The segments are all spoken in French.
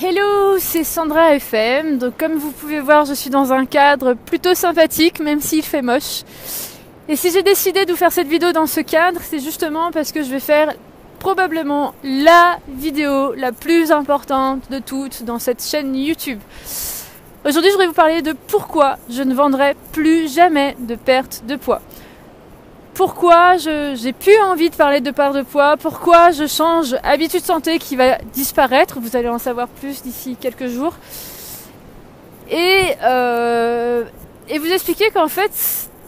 Hello, c'est Sandra FM. Donc comme vous pouvez voir, je suis dans un cadre plutôt sympathique, même s'il fait moche. Et si j'ai décidé de vous faire cette vidéo dans ce cadre, c'est justement parce que je vais faire probablement la vidéo la plus importante de toutes dans cette chaîne YouTube. Aujourd'hui, je voudrais vous parler de pourquoi je ne vendrai plus jamais de perte de poids pourquoi j'ai plus envie de parler de part de poids, pourquoi je change habitude santé qui va disparaître, vous allez en savoir plus d'ici quelques jours. Et, euh, et vous expliquer qu'en fait,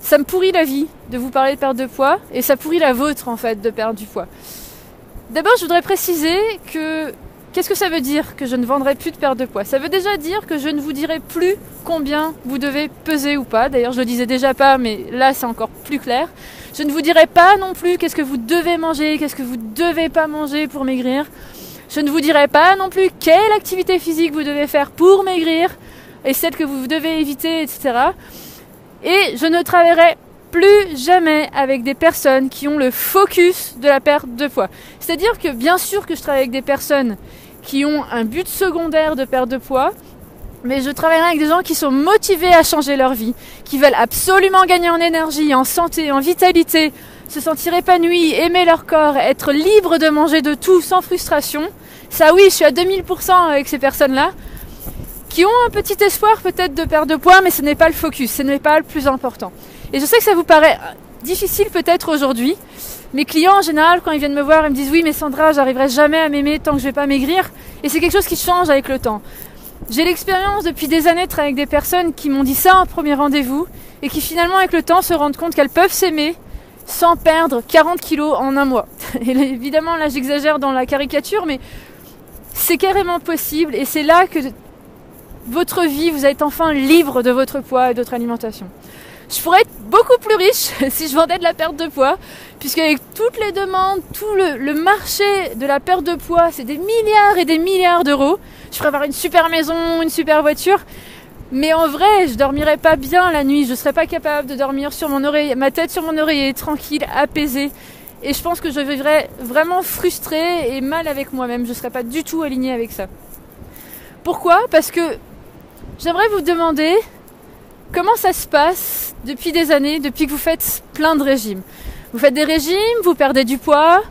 ça me pourrit la vie de vous parler de perte de poids, et ça pourrit la vôtre en fait de perdre du poids. D'abord, je voudrais préciser que Qu'est-ce que ça veut dire que je ne vendrai plus de perte de poids? Ça veut déjà dire que je ne vous dirai plus combien vous devez peser ou pas. D'ailleurs, je le disais déjà pas, mais là c'est encore plus clair. Je ne vous dirai pas non plus qu'est-ce que vous devez manger, qu'est-ce que vous devez pas manger pour maigrir. Je ne vous dirai pas non plus quelle activité physique vous devez faire pour maigrir et celle que vous devez éviter, etc. Et je ne travaillerai plus jamais avec des personnes qui ont le focus de la perte de poids. C'est-à-dire que bien sûr que je travaille avec des personnes qui ont un but secondaire de perte de poids, mais je travaillerai avec des gens qui sont motivés à changer leur vie, qui veulent absolument gagner en énergie, en santé, en vitalité, se sentir épanouis, aimer leur corps, être libre de manger de tout sans frustration. Ça oui, je suis à 2000% avec ces personnes-là, qui ont un petit espoir peut-être de perdre de poids, mais ce n'est pas le focus, ce n'est pas le plus important. Et je sais que ça vous paraît difficile peut-être aujourd'hui. Mes clients en général, quand ils viennent me voir, ils me disent oui mais Sandra, j'arriverai jamais à m'aimer tant que je vais pas maigrir. Et c'est quelque chose qui change avec le temps. J'ai l'expérience depuis des années de travailler avec des personnes qui m'ont dit ça en premier rendez-vous et qui finalement avec le temps se rendent compte qu'elles peuvent s'aimer sans perdre 40 kilos en un mois. Et évidemment là j'exagère dans la caricature mais c'est carrément possible et c'est là que votre vie, vous êtes enfin libre de votre poids et de votre alimentation. Je pourrais être beaucoup plus riche si je vendais de la perte de poids, puisque avec toutes les demandes, tout le, marché de la perte de poids, c'est des milliards et des milliards d'euros. Je pourrais avoir une super maison, une super voiture, mais en vrai, je dormirais pas bien la nuit. Je serais pas capable de dormir sur mon oreiller, ma tête sur mon oreiller, tranquille, apaisée. Et je pense que je vivrais vraiment frustrée et mal avec moi-même. Je serais pas du tout alignée avec ça. Pourquoi? Parce que j'aimerais vous demander comment ça se passe depuis des années, depuis que vous faites plein de régimes. Vous faites des régimes, vous perdez du poids,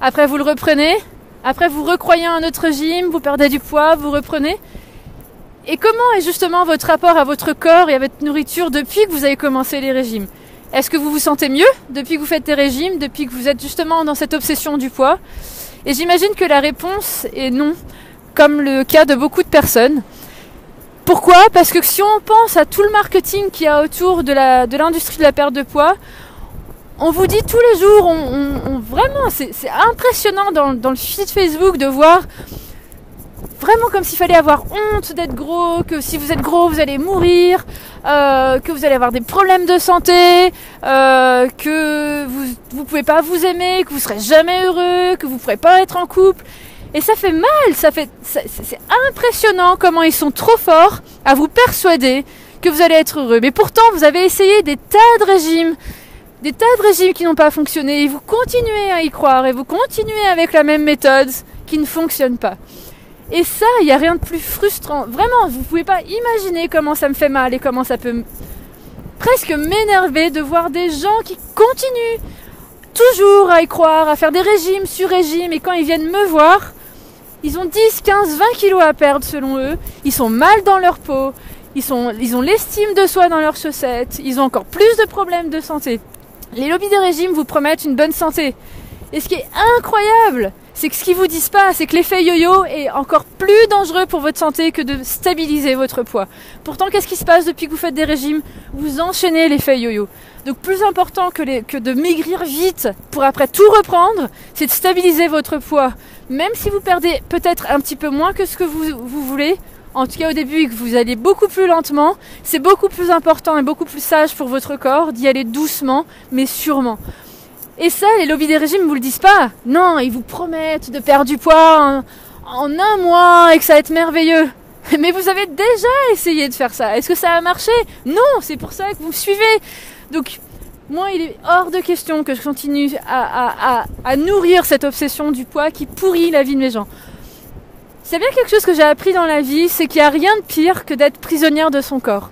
après vous le reprenez, après vous recroyez un autre régime, vous perdez du poids, vous reprenez. Et comment est justement votre rapport à votre corps et à votre nourriture depuis que vous avez commencé les régimes? Est-ce que vous vous sentez mieux depuis que vous faites des régimes, depuis que vous êtes justement dans cette obsession du poids? Et j'imagine que la réponse est non, comme le cas de beaucoup de personnes. Pourquoi? Parce que si on pense à tout le marketing qu'il y a autour de l'industrie de, la perte de poids, on vous dit tous les jours, on, vraiment, c'est impressionnant dans, le feed Facebook de voir vraiment comme s'il fallait avoir honte d'être gros, que si vous êtes gros, vous allez mourir, euh, que vous allez avoir des problèmes de santé, euh, que vous ne pouvez pas vous aimer, que vous serez jamais heureux, que vous ne pourrez pas être en couple. Et ça fait mal, ça fait, c'est impressionnant comment ils sont trop forts à vous persuader que vous allez être heureux. Mais pourtant, vous avez essayé des tas de régimes, des tas de régimes qui n'ont pas fonctionné, et vous continuez à y croire, et vous continuez avec la même méthode qui ne fonctionne pas. Et ça, il n'y a rien de plus frustrant. Vraiment, vous ne pouvez pas imaginer comment ça me fait mal et comment ça peut presque m'énerver de voir des gens qui continuent toujours à y croire, à faire des régimes sur régimes, et quand ils viennent me voir, ils ont 10, 15, 20 kilos à perdre selon eux. Ils sont mal dans leur peau. Ils, sont, ils ont l'estime de soi dans leurs chaussettes. Ils ont encore plus de problèmes de santé. Les lobbies des régimes vous promettent une bonne santé. Et ce qui est incroyable, c'est que ce qu'ils vous disent pas, c'est que l'effet yo-yo est encore plus dangereux pour votre santé que de stabiliser votre poids. Pourtant, qu'est-ce qui se passe depuis que vous faites des régimes? Vous enchaînez l'effet yo-yo. Donc plus important que, que de maigrir vite pour après tout reprendre, c'est de stabiliser votre poids. Même si vous perdez peut-être un petit peu moins que ce que vous, vous voulez, en tout cas au début et que vous allez beaucoup plus lentement, c'est beaucoup plus important et beaucoup plus sage pour votre corps d'y aller doucement mais sûrement. Et ça, les lobbies des régimes vous le disent pas. Non, ils vous promettent de perdre du poids en, un mois et que ça va être merveilleux. Mais vous avez déjà essayé de faire ça. Est-ce que ça a marché? Non, c'est pour ça que vous me suivez. Donc, moi, il est hors de question que je continue à, nourrir cette obsession du poids qui pourrit la vie de mes gens. A bien quelque chose que j'ai appris dans la vie, c'est qu'il n'y a rien de pire que d'être prisonnière de son corps.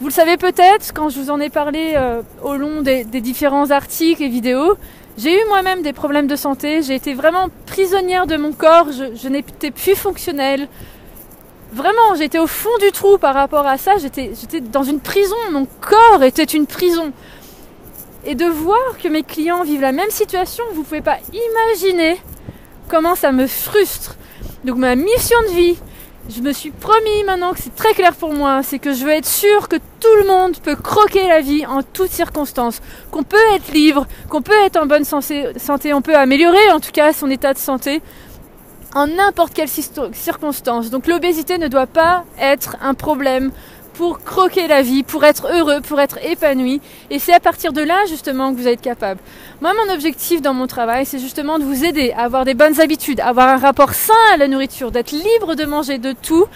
Vous le savez peut-être, quand je vous en ai parlé euh, au long des, différents articles et vidéos, j'ai eu moi-même des problèmes de santé, j'ai été vraiment prisonnière de mon corps, je, je n'étais plus fonctionnelle. Vraiment, j'étais au fond du trou par rapport à ça, j'étais dans une prison, mon corps était une prison. Et de voir que mes clients vivent la même situation, vous ne pouvez pas imaginer comment ça me frustre. Donc ma mission de vie, je me suis promis maintenant que c'est très clair pour moi, c'est que je veux être sûr que tout le monde peut croquer la vie en toutes circonstances, qu'on peut être libre, qu'on peut être en bonne santé, on peut améliorer en tout cas son état de santé en n'importe quelle circonstance. Donc l'obésité ne doit pas être un problème pour croquer la vie, pour être heureux, pour être épanoui. Et c'est à partir de là justement que vous êtes capable. Moi, mon objectif dans mon travail, c'est justement de vous aider à avoir des bonnes habitudes, à avoir un rapport sain à la nourriture, d'être libre de manger de tout,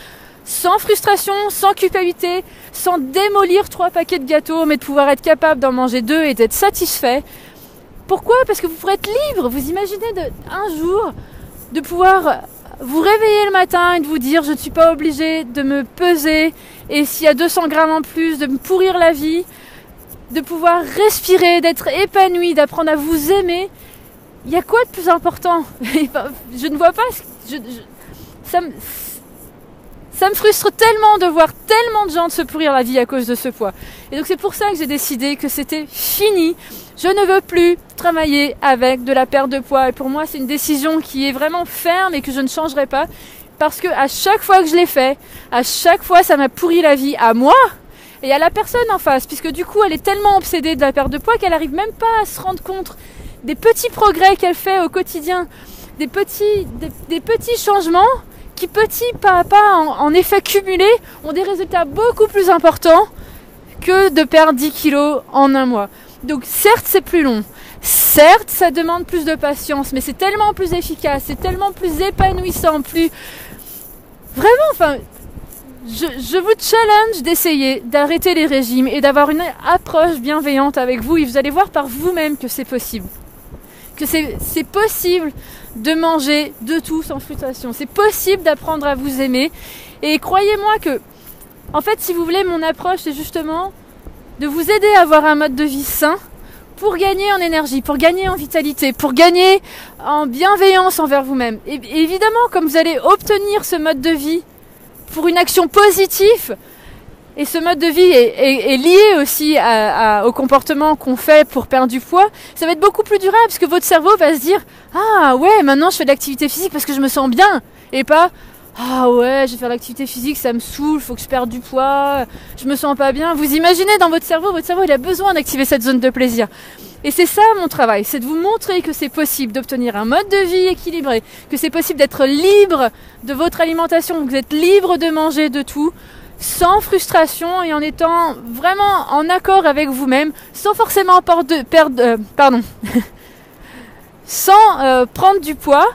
sans frustration, sans culpabilité, sans démolir trois paquets de gâteaux, mais de pouvoir être capable d'en manger deux et d'être satisfait. Pourquoi? Parce que vous pourrez être libre. Vous imaginez un jour de pouvoir vous réveiller le matin et de vous dire je ne suis pas obligé de me peser et s'il y a 200 grammes en plus, de me pourrir la vie, de pouvoir respirer, d'être épanoui, d'apprendre à vous aimer. Il y a quoi de plus important? Je ne vois pas. ça, me, ça me frustre tellement de voir tellement de gens se pourrir la vie à cause de ce poids. Et donc c'est pour ça que j'ai décidé que c'était fini. Je ne veux plus travailler avec de la perte de poids. Et pour moi, c'est une décision qui est vraiment ferme et que je ne changerai pas. Parce que à chaque fois que je l'ai fait, à chaque fois, ça m'a pourri la vie à moi et à la personne en face. Puisque du coup, elle est tellement obsédée de la perte de poids qu'elle n'arrive même pas à se rendre compte des petits progrès qu'elle fait au quotidien. Des petits, des petits changements qui petit pas à pas, en, effet cumulé, ont des résultats beaucoup plus importants que de perdre 10 kilos en un mois. Donc certes c'est plus long, certes ça demande plus de patience, mais c'est tellement plus efficace, c'est tellement plus épanouissant, plus... Vraiment, enfin, je, vous challenge d'essayer d'arrêter les régimes et d'avoir une approche bienveillante avec vous et vous allez voir par vous-même que c'est possible. Que c'est possible de manger de tout sans frustration. C'est possible d'apprendre à vous aimer. Et croyez-moi que, en fait, si vous voulez, mon approche, c'est justement de vous aider à avoir un mode de vie sain pour gagner en énergie, pour gagner en vitalité, pour gagner en bienveillance envers vous-même. Et évidemment, comme vous allez obtenir ce mode de vie pour une action positive, et ce mode de vie est, lié aussi au comportement qu'on fait pour perdre du poids. Ça va être beaucoup plus durable parce que votre cerveau va se dire Ah ouais, maintenant je fais de l'activité physique parce que je me sens bien. Et pas Ah ouais, je vais faire l'activité physique, ça me saoule, faut que je perde du poids, je me sens pas bien. Vous imaginez dans votre cerveau, votre cerveau il a besoin d'activer cette zone de plaisir. Et c'est ça mon travail, c'est de vous montrer que c'est possible d'obtenir un mode de vie équilibré, que c'est possible d'être libre de votre alimentation, que vous êtes libre de manger de tout sans frustration et en étant vraiment en accord avec vous-même, sans forcément perdre, euh, pardon, sans euh, prendre du poids,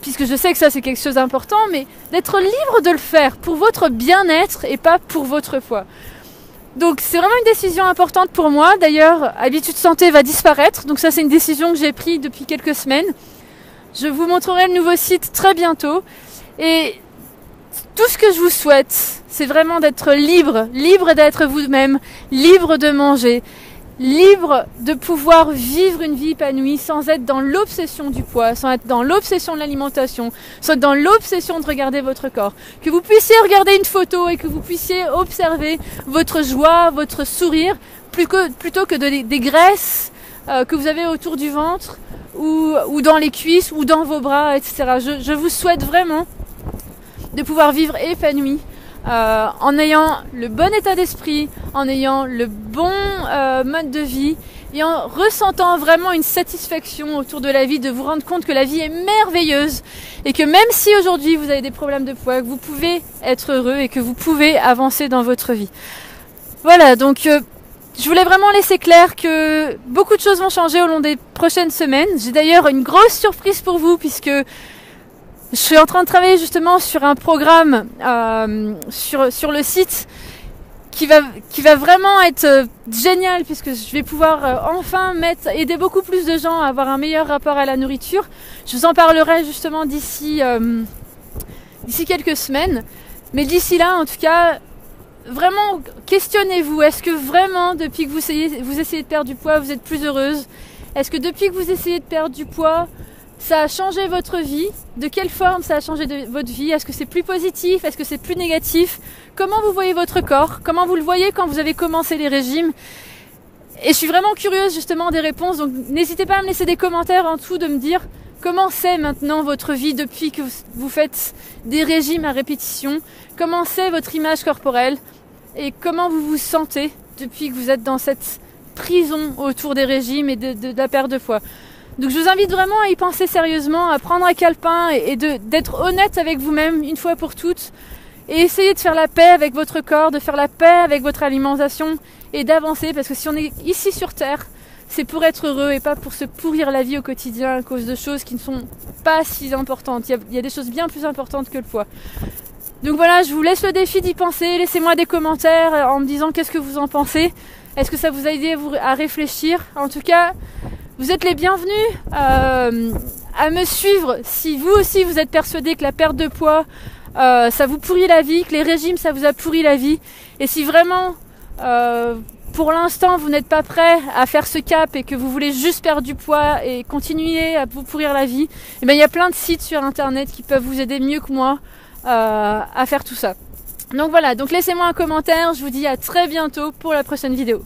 puisque je sais que ça c'est quelque chose d'important, mais d'être libre de le faire pour votre bien-être et pas pour votre poids. Donc c'est vraiment une décision importante pour moi. D'ailleurs, Habitude Santé va disparaître, donc ça c'est une décision que j'ai prise depuis quelques semaines. Je vous montrerai le nouveau site très bientôt. Et tout ce que je vous souhaite, c'est vraiment d'être libre, libre d'être vous-même, libre de manger, libre de pouvoir vivre une vie épanouie sans être dans l'obsession du poids, sans être dans l'obsession de l'alimentation, sans être dans l'obsession de regarder votre corps. Que vous puissiez regarder une photo et que vous puissiez observer votre joie, votre sourire, plutôt que des graisses euh, que vous avez autour du ventre ou, dans les cuisses ou dans vos bras, etc. je vous souhaite vraiment de pouvoir vivre épanoui euh, en ayant le bon état d'esprit, en ayant le bon euh, mode de vie et en ressentant vraiment une satisfaction autour de la vie, de vous rendre compte que la vie est merveilleuse et que même si aujourd'hui vous avez des problèmes de poids, que vous pouvez être heureux et que vous pouvez avancer dans votre vie. Voilà, donc euh, je voulais vraiment laisser clair que beaucoup de choses vont changer au long des prochaines semaines. J'ai d'ailleurs une grosse surprise pour vous puisque je suis en train de travailler justement sur un programme euh, sur, sur le site qui va, qui va vraiment être euh, génial puisque je vais pouvoir euh, enfin mettre, aider beaucoup plus de gens à avoir un meilleur rapport à la nourriture. Je vous en parlerai justement d'ici d'ici quelques semaines. Mais d'ici là, en tout cas, vraiment questionnez-vous. Est-ce que vraiment, depuis que vous essayez, vous essayez de perdre du poids, vous êtes plus heureuse? Est-ce que depuis que vous essayez de perdre du poids, ça a changé votre vie? De quelle forme ça a changé votre vie? Est-ce que c'est plus positif? Est-ce que c'est plus négatif? Comment vous voyez votre corps? Comment vous le voyez quand vous avez commencé les régimes? Et je suis vraiment curieuse justement des réponses, donc n'hésitez pas à me laisser des commentaires en dessous de me dire comment c'est maintenant votre vie depuis que vous faites des régimes à répétition, comment c'est votre image corporelle? Et comment vous vous sentez depuis que vous êtes dans cette prison autour des régimes et de, de, de la perte de poids? Donc je vous invite vraiment à y penser sérieusement, à prendre un calepin et, d'être honnête avec vous-même une fois pour toutes. Et essayer de faire la paix avec votre corps, de faire la paix avec votre alimentation et d'avancer parce que si on est ici sur Terre, c'est pour être heureux et pas pour se pourrir la vie au quotidien à cause de choses qui ne sont pas si importantes. Il y a, il y a des choses bien plus importantes que le poids. Donc voilà, je vous laisse le défi d'y penser. Laissez-moi des commentaires en me disant qu'est-ce que vous en pensez. Est-ce que ça vous a aidé à réfléchir? En tout cas, vous êtes les bienvenus euh, à me suivre si vous aussi vous êtes persuadé que la perte de poids euh, ça vous pourrit la vie, que les régimes ça vous a pourri la vie. Et si vraiment euh, pour l'instant vous n'êtes pas prêt à faire ce cap et que vous voulez juste perdre du poids et continuer à vous pourrir la vie, eh bien il y a plein de sites sur internet qui peuvent vous aider mieux que moi à faire tout ça. Donc voilà, donc laissez-moi un commentaire, je vous dis à très bientôt pour la prochaine vidéo.